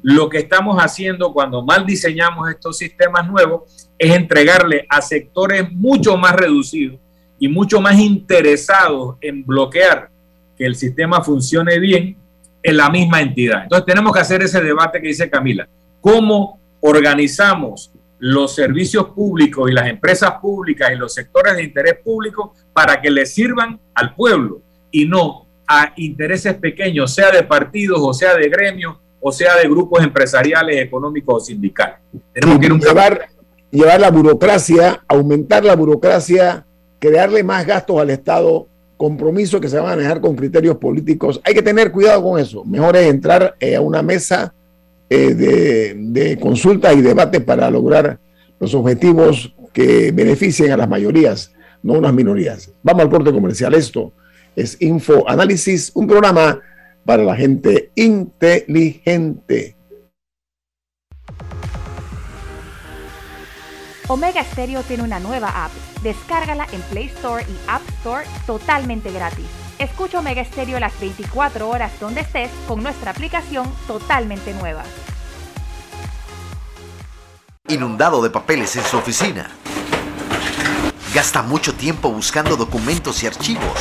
[SPEAKER 2] lo que estamos haciendo cuando mal diseñamos estos sistemas nuevos es entregarle a sectores mucho más reducidos y mucho más interesados en bloquear que el sistema funcione bien en la misma entidad. Entonces tenemos que hacer ese debate que dice Camila. ¿Cómo organizamos los servicios públicos y las empresas públicas y los sectores de interés público para que le sirvan al pueblo y no a intereses pequeños, sea de partidos o sea de gremios o sea de grupos empresariales, económicos o sindicales.
[SPEAKER 5] Tenemos que llevar, llevar la burocracia, aumentar la burocracia, crearle más gastos al Estado, compromisos que se van a manejar con criterios políticos. Hay que tener cuidado con eso. Mejor es entrar eh, a una mesa eh, de, de consulta y debate para lograr los objetivos que beneficien a las mayorías, no unas minorías. Vamos al corte comercial. Esto es Info Análisis, un programa para la gente inteligente.
[SPEAKER 6] Omega Stereo tiene una nueva app. Descárgala en Play Store y App Store totalmente gratis. Escucha Omega Stereo las 24 horas donde estés con nuestra aplicación totalmente nueva.
[SPEAKER 7] Inundado de papeles en su oficina. Gasta mucho tiempo buscando documentos y archivos.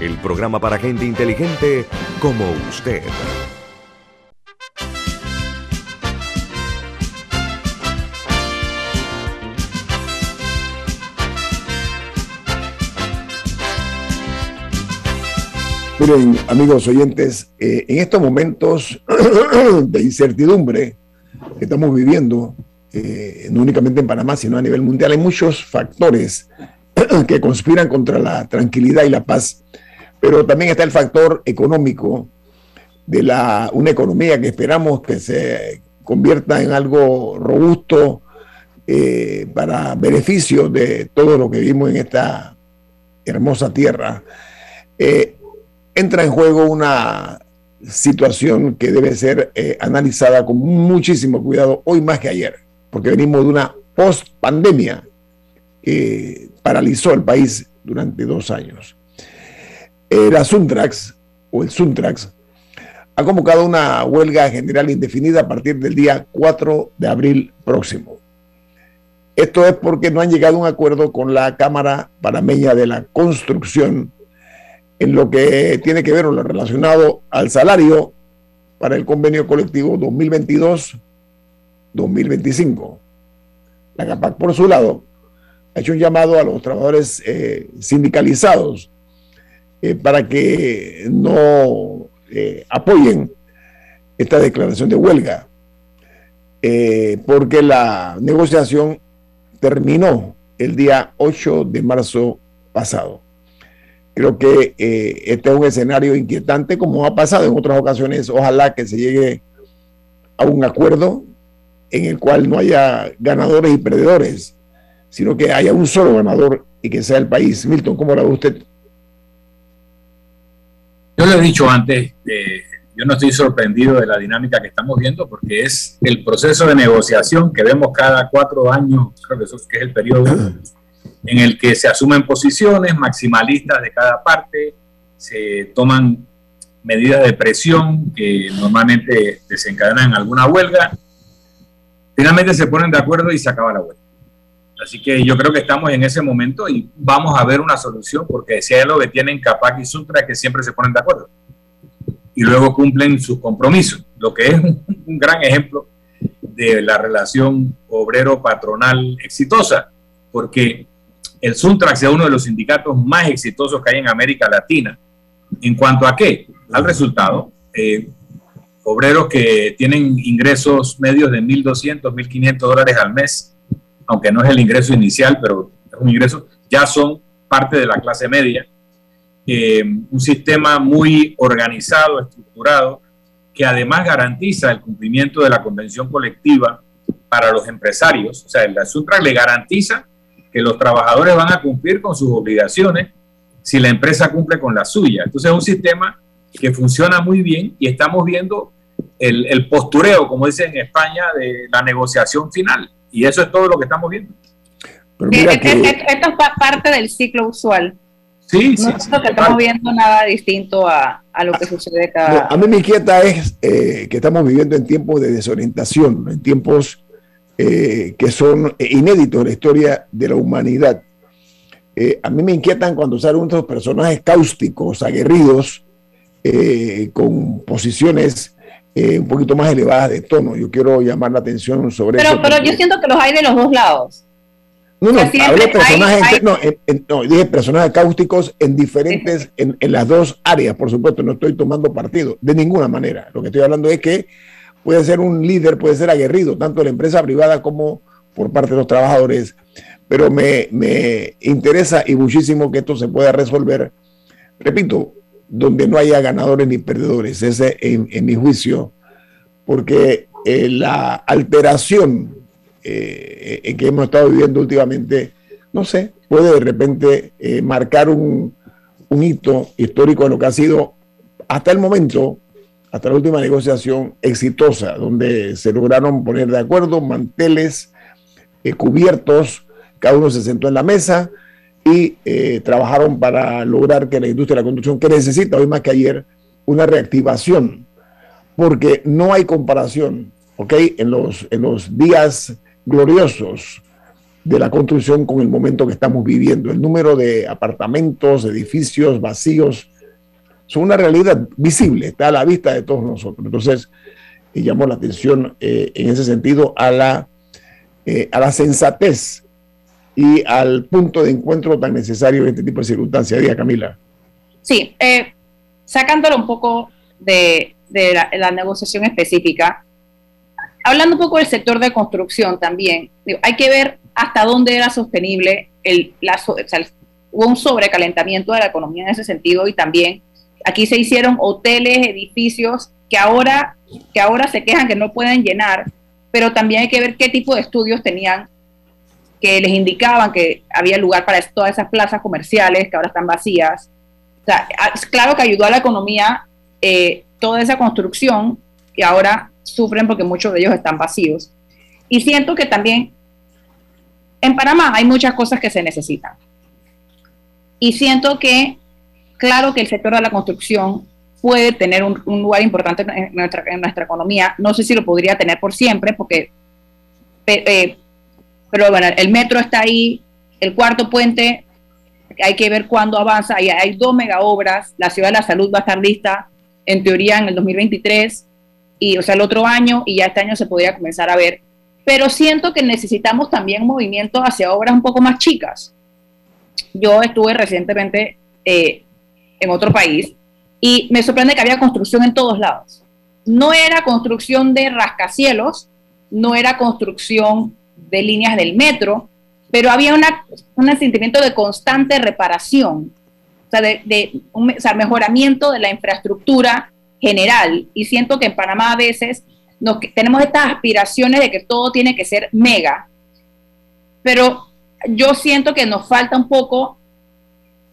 [SPEAKER 1] el programa para gente inteligente como usted.
[SPEAKER 5] Miren, amigos oyentes, eh, en estos momentos de incertidumbre que estamos viviendo, eh, no únicamente en Panamá, sino a nivel mundial, hay muchos factores que conspiran contra la tranquilidad y la paz, pero también está el factor económico de la, una economía que esperamos que se convierta en algo robusto eh, para beneficio de todo lo que vivimos en esta hermosa tierra entra en juego una situación que debe ser eh, analizada con muchísimo cuidado hoy más que ayer, porque venimos de una post-pandemia que paralizó el país durante dos años. La Suntrax, o el Suntrax, ha convocado una huelga general indefinida a partir del día 4 de abril próximo. Esto es porque no han llegado a un acuerdo con la Cámara Panameña de la Construcción en lo que tiene que ver o lo relacionado al salario para el convenio colectivo 2022-2025. La CAPAC, por su lado, ha hecho un llamado a los trabajadores eh, sindicalizados eh, para que no eh, apoyen esta declaración de huelga, porque la negociación terminó el día 8 de marzo pasado. Creo que eh, este es un escenario inquietante, como ha pasado en otras ocasiones. Ojalá que se llegue a un acuerdo en el cual no haya ganadores y perdedores, sino que haya un solo ganador y que sea el país. Milton, ¿cómo lo ve usted?
[SPEAKER 2] Yo le he dicho antes, eh, yo no estoy sorprendido de la dinámica que estamos viendo porque es el proceso de negociación que vemos cada cuatro años, creo que eso que es el periodo en el que se asumen posiciones maximalistas de cada parte, se toman medidas de presión que normalmente desencadenan alguna huelga, finalmente se ponen de acuerdo y se acaba la huelga. Así que yo creo que estamos en ese momento y vamos a ver una solución, porque si hay lo que tienen Capac y Sutra que siempre se ponen de acuerdo y luego cumplen sus compromisos, lo que es un, un gran ejemplo de la relación obrero-patronal exitosa, porque el Suntrax es uno de los sindicatos más exitosos que hay en América Latina. ¿En cuanto a qué? Al resultado. Eh, obreros que tienen ingresos medios de 1.200, 1.500 dólares al mes, aunque no es el ingreso inicial, pero es un ingreso, ya son parte de la clase media. Eh, un sistema muy organizado, estructurado, que además garantiza el cumplimiento de la convención colectiva para los empresarios. O sea, el Suntrax le garantiza que los trabajadores van a cumplir con sus obligaciones si la empresa cumple con la suya. Entonces es un sistema que funciona muy bien y estamos viendo el, postureo, como dicen en España, de la negociación final. Y eso es todo lo que estamos viendo.
[SPEAKER 3] esto es parte del ciclo usual.
[SPEAKER 2] Sí,
[SPEAKER 3] no
[SPEAKER 2] sí,
[SPEAKER 3] que estamos viendo nada distinto a, lo que sucede cada...
[SPEAKER 5] a mí me inquieta es eh, que estamos viviendo en tiempos de desorientación, en tiempos eh, que son inéditos en la historia de la humanidad. Eh, a mí me inquietan cuando salen unos personajes cáusticos, aguerridos, eh, con posiciones un poquito más elevadas de tono. Yo quiero llamar la atención sobre
[SPEAKER 3] pero,
[SPEAKER 5] eso.
[SPEAKER 3] Pero yo siento que los hay de los dos lados.
[SPEAKER 5] No, no, hablo personajes, No, no, dije personajes cáusticos en diferentes, en, en, las dos áreas, por supuesto, no estoy tomando partido, de ninguna manera. Lo que estoy hablando es que puede ser un líder, puede ser aguerrido, tanto de la empresa privada como por parte de los trabajadores. Pero me, interesa y muchísimo que esto se pueda resolver, repito, donde no haya ganadores ni perdedores, ese en, mi juicio, porque eh, la alteración eh, que hemos estado viviendo últimamente, no sé, puede de repente eh, marcar un, hito histórico en lo que ha sido hasta el momento hasta la última negociación exitosa, donde se lograron poner de acuerdo manteles eh, cubiertos, cada uno se sentó en la mesa y eh, trabajaron para lograr que la industria de la construcción, que necesita hoy más que ayer, una reactivación, porque no hay comparación, ¿ok? En los, en los días gloriosos de la construcción con el momento que estamos viviendo. El número de apartamentos, edificios vacíos, son una realidad visible, está a la vista de todos nosotros. Entonces, llamó la atención eh, en ese sentido a la, eh, a la sensatez y al punto de encuentro tan necesario en este tipo de circunstancias. Diga, Camila.
[SPEAKER 3] Sí, eh, sacándolo un poco de, la, negociación específica, hablando un poco del sector de construcción también, hay que ver hasta dónde era sostenible el, la, hubo un sobrecalentamiento de la economía en ese sentido y también aquí se hicieron hoteles, edificios que ahora, que ahora se quejan que no pueden llenar, pero también hay que ver qué tipo de estudios tenían que les indicaban que había lugar para todas esas plazas comerciales que ahora están vacías. O sea, claro que ayudó a la economía eh, toda esa construcción y ahora sufren porque muchos de ellos están vacíos. Y siento que también en Panamá hay muchas cosas que se necesitan. Y siento que, claro que el sector de la construcción puede tener un, lugar importante en nuestra, en nuestra, economía. No sé si lo podría tener por siempre, porque, eh, pero bueno, el metro está ahí, el cuarto puente, hay que ver cuándo avanza. Hay, dos mega obras, la Ciudad de la Salud va a estar lista, en teoría, en el 2023, y, o sea, el otro año, y ya este año se podría comenzar a ver pero siento que necesitamos también movimiento hacia obras un poco más chicas. Yo estuve recientemente eh, en otro país y me sorprende que había construcción en todos lados. No era construcción de rascacielos, no era construcción de líneas del metro, pero había una, un sentimiento de constante reparación, o sea, de, un, o sea, mejoramiento de la infraestructura general. Y siento que en Panamá a veces tenemos estas aspiraciones de que todo tiene que ser mega, pero yo siento que nos falta un poco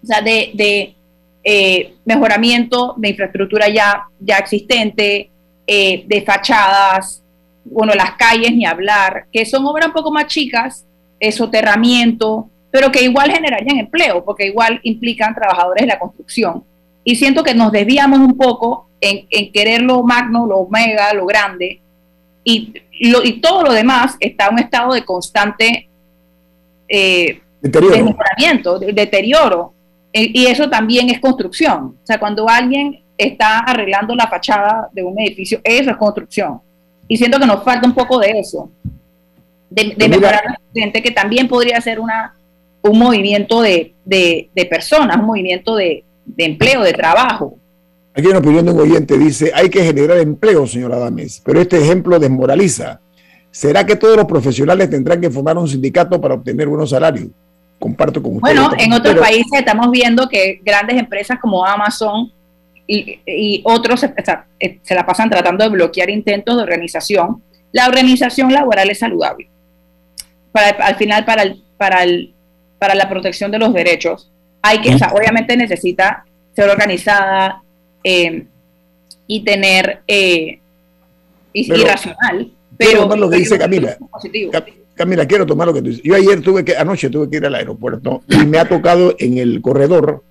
[SPEAKER 3] de, eh, mejoramiento de infraestructura ya, ya existente, eh, de fachadas, bueno, las calles ni hablar, que son obras un poco más chicas, soterramiento, pero que igual generarían empleo, porque igual implican trabajadores de la construcción. Y siento que nos desviamos un poco en, querer lo magno, lo mega, lo grande, y, lo, y todo lo demás está en un estado de constante eh, deterioro. deterioro. E, y eso también es construcción. O sea, cuando alguien está arreglando la fachada de un edificio, eso es construcción. Y siento que nos falta un poco de eso, de, mejorar la gente, que también podría ser una, un movimiento de, de, de personas, un movimiento de, de empleo, de trabajo.
[SPEAKER 5] Aquí una opinión de un oyente dice, hay que generar empleo, señora Dames, pero este ejemplo desmoraliza. ¿Será que todos los profesionales tendrán que formar un sindicato para obtener buenos salarios? Comparto con
[SPEAKER 3] usted. Bueno, en otros países estamos viendo que grandes empresas como Amazon y, otros eh, se, la pasan tratando de bloquear intentos de organización. La organización laboral es saludable. Para, al final, para, el, para, el, para la protección de los derechos, hay que, obviamente necesita ser organizada, eh, y tener eh, y, racional. Pero
[SPEAKER 5] tomar lo que dice Camila. Camila, quiero tomar lo que tú dices. Yo ayer tuve que, anoche tuve que ir al aeropuerto y me ha tocado en el corredor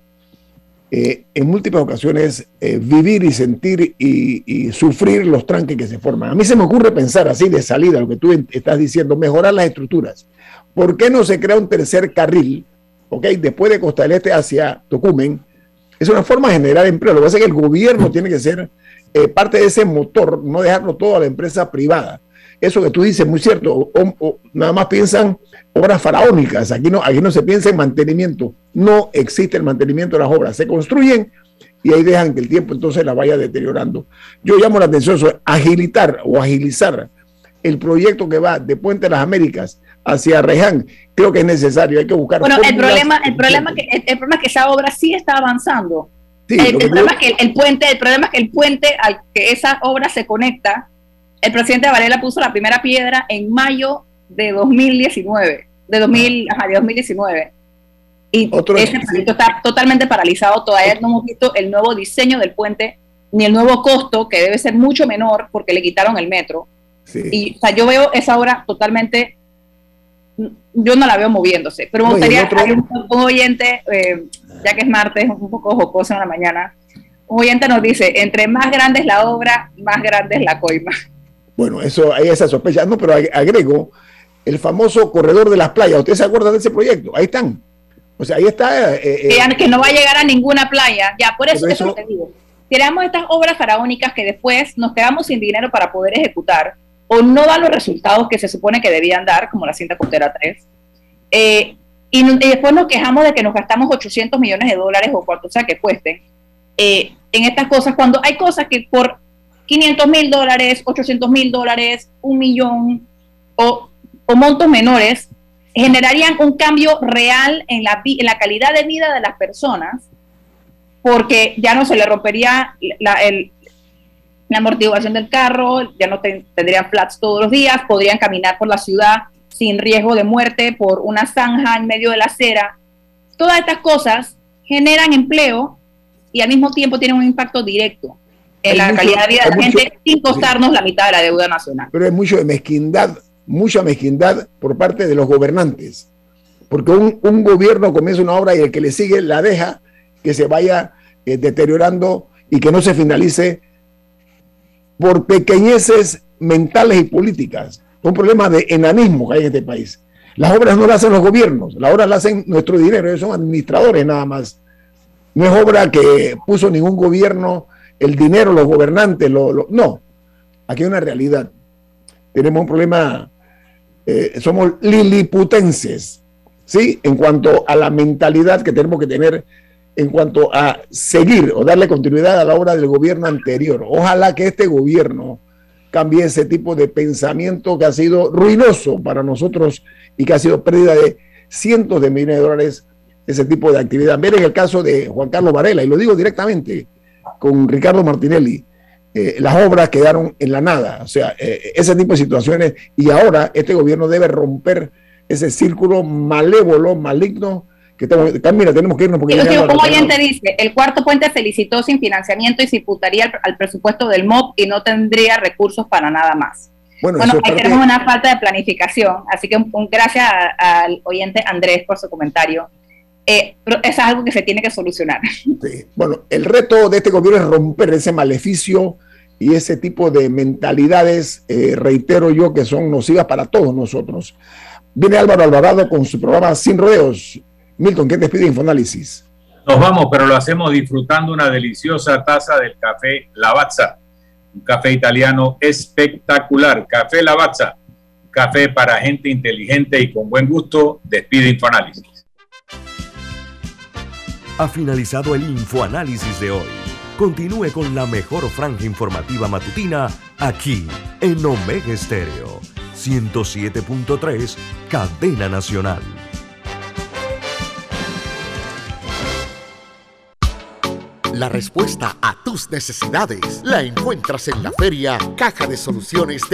[SPEAKER 5] eh, en múltiples ocasiones vivir y sentir y, sufrir los tranques que se forman. A mí se me ocurre pensar así de salida, lo que tú estás diciendo, mejorar las estructuras. ¿Por qué no se crea un tercer carril, ok, después de Costa del Este hacia Tocumen, es una forma de generar empleo. Lo que pasa es que el gobierno tiene que ser eh, parte de ese motor, no dejarlo todo a la empresa privada. Eso que tú dices es muy cierto. nada más piensan obras faraónicas. Aquí no, aquí no se piensa en mantenimiento. No existe el mantenimiento de las obras. Se construyen y ahí dejan que el tiempo entonces la vaya deteriorando. Yo llamo la atención sobre agilitar o agilizar el proyecto que va de Puente de las Américas hacia Reján, creo que es necesario, hay que buscar.
[SPEAKER 3] Bueno, el problema, el problema, que, el, problema es que esa obra sí está avanzando. el, problema es que el, puente, el problema es que el puente al que esa obra se conecta, el presidente Varela puso la primera piedra en mayo de 2019, de, 2000, ajá, de 2019. Y ese proyecto está totalmente paralizado, todavía no hemos visto el nuevo diseño del puente ni el nuevo costo, que debe ser mucho menor porque le quitaron el metro. Y, o sea, yo veo esa obra totalmente, yo no la veo moviéndose, pero me gustaría, hay un, oyente, eh, ya que es martes, un poco jocoso en la mañana, un oyente nos dice, entre más grande es la obra, más grande es la coima.
[SPEAKER 5] Bueno, eso hay esa sospecha, no, pero agrego el famoso corredor de las playas, ¿usted se acuerda de ese proyecto? Ahí están. O sea, ahí está.
[SPEAKER 3] Eh, eh, que, no va a llegar a ninguna playa. Ya, por eso, eso, es lo que digo. Creamos estas obras faraónicas que después nos quedamos sin dinero para poder ejecutar o no dan los resultados que se supone que debían dar, como la cinta costera 3. Eh, y, después nos quejamos de que nos gastamos 800 millones de dólares o cuanto sea que cuesten en estas cosas, cuando hay cosas que por 500 mil dólares, 800 mil dólares, un millón o, o montos menores generarían un cambio real en la, en la calidad de vida de las personas, porque ya no se le rompería la, amortiguación del carro, ya no tendrían flats todos los días, podrían caminar por la ciudad sin riesgo de muerte por una zanja en medio de la acera. Todas estas cosas generan empleo y al mismo tiempo tienen un impacto directo en la calidad de vida de la gente sin costarnos la mitad de la deuda nacional.
[SPEAKER 5] Pero hay mucho de mezquindad mucha mezquindad por parte de los gobernantes. Porque un, gobierno comienza una obra y el que le sigue la deja que se vaya eh, deteriorando y que no se finalice por pequeñeces mentales y políticas. Un problema de enanismo que hay en este país. Las obras no las hacen los gobiernos, las obras las hacen nuestro dinero, ellos son administradores nada más. No es obra que puso ningún gobierno, el dinero, los gobernantes, lo, no. Aquí hay una realidad. Tenemos un problema eh, somos liliputenses, ¿sí? En cuanto a la mentalidad que tenemos que tener en cuanto a seguir o darle continuidad a la obra del gobierno anterior. Ojalá que este gobierno cambie ese tipo de pensamiento que ha sido ruinoso para nosotros y que ha sido pérdida de cientos de millones de dólares ese tipo de actividad. Miren el caso de Juan Carlos Varela, y lo digo directamente con Ricardo Martinelli. Eh, las obras quedaron en la nada. O sea, eh, ese tipo de situaciones. Y ahora este gobierno debe romper ese círculo malévolo, maligno. Que tenemos, mira, tenemos que irnos porque...
[SPEAKER 3] como oyente dice, el cuarto puente se licitó sin financiamiento y se imputaría al, presupuesto del MOP y no tendría recursos para nada más. Bueno, ahí tenemos una falta de planificación, así que un, gracias al oyente Andrés por su comentario. Eh, pero es algo que se tiene que solucionar.
[SPEAKER 5] Bueno, el reto de este gobierno es romper ese maleficio y ese tipo de mentalidades, eh, reitero yo, que son nocivas para todos nosotros. Viene Álvaro Alvarado con su programa Sin Rodeos. Milton, ¿qué te pide Infoanálisis?
[SPEAKER 2] Nos vamos, pero lo hacemos disfrutando una deliciosa taza del café Lavazza, un café italiano espectacular. Café Lavazza, café para gente inteligente y con buen gusto. Despide Infoanálisis.
[SPEAKER 1] Ha finalizado el Infoanálisis de hoy. Continúe con la mejor franja informativa matutina aquí en Omega Estéreo 107.3, Cadena Nacional.
[SPEAKER 7] La respuesta a tus necesidades la encuentras en la feria Caja de Soluciones de